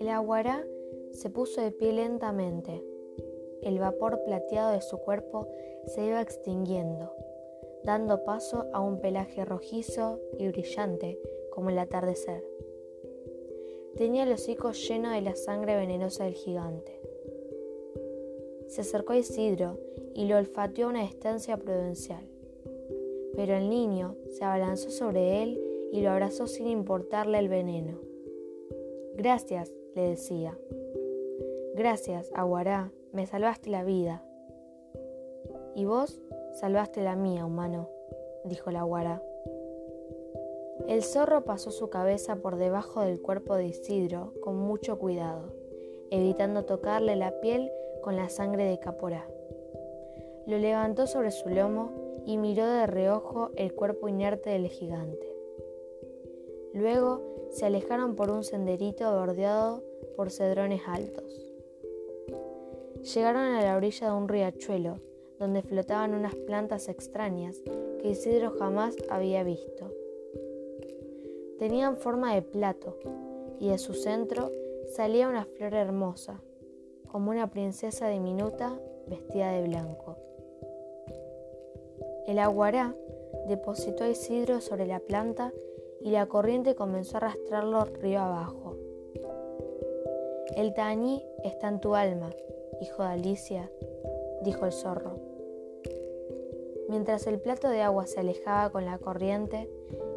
El aguará se puso de pie lentamente. El vapor plateado de su cuerpo se iba extinguiendo, dando paso a un pelaje rojizo y brillante como el atardecer. Tenía el hocico lleno de la sangre venenosa del gigante. Se acercó a Isidro y lo olfateó a una distancia prudencial. Pero el niño se abalanzó sobre él y lo abrazó sin importarle el veneno. Gracias, le decía. Gracias, Aguará, me salvaste la vida. Y vos salvaste la mía, humano, dijo la Aguará. El zorro pasó su cabeza por debajo del cuerpo de Isidro con mucho cuidado, evitando tocarle la piel con la sangre de Caporá. Lo levantó sobre su lomo y miró de reojo el cuerpo inerte del gigante. Luego se alejaron por un senderito bordeado por cedrones altos. Llegaron a la orilla de un riachuelo donde flotaban unas plantas extrañas que Isidro jamás había visto. Tenían forma de plato y de su centro salía una flor hermosa, como una princesa diminuta vestida de blanco. El aguará depositó a Isidro sobre la planta y la corriente comenzó a arrastrarlo río abajo. El tañí está en tu alma, hijo de Alicia, dijo el zorro. Mientras el plato de agua se alejaba con la corriente,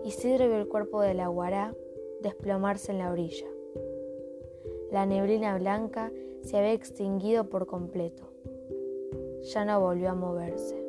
Isidro vio el cuerpo del aguará desplomarse en la orilla. La neblina blanca se había extinguido por completo. Ya no volvió a moverse.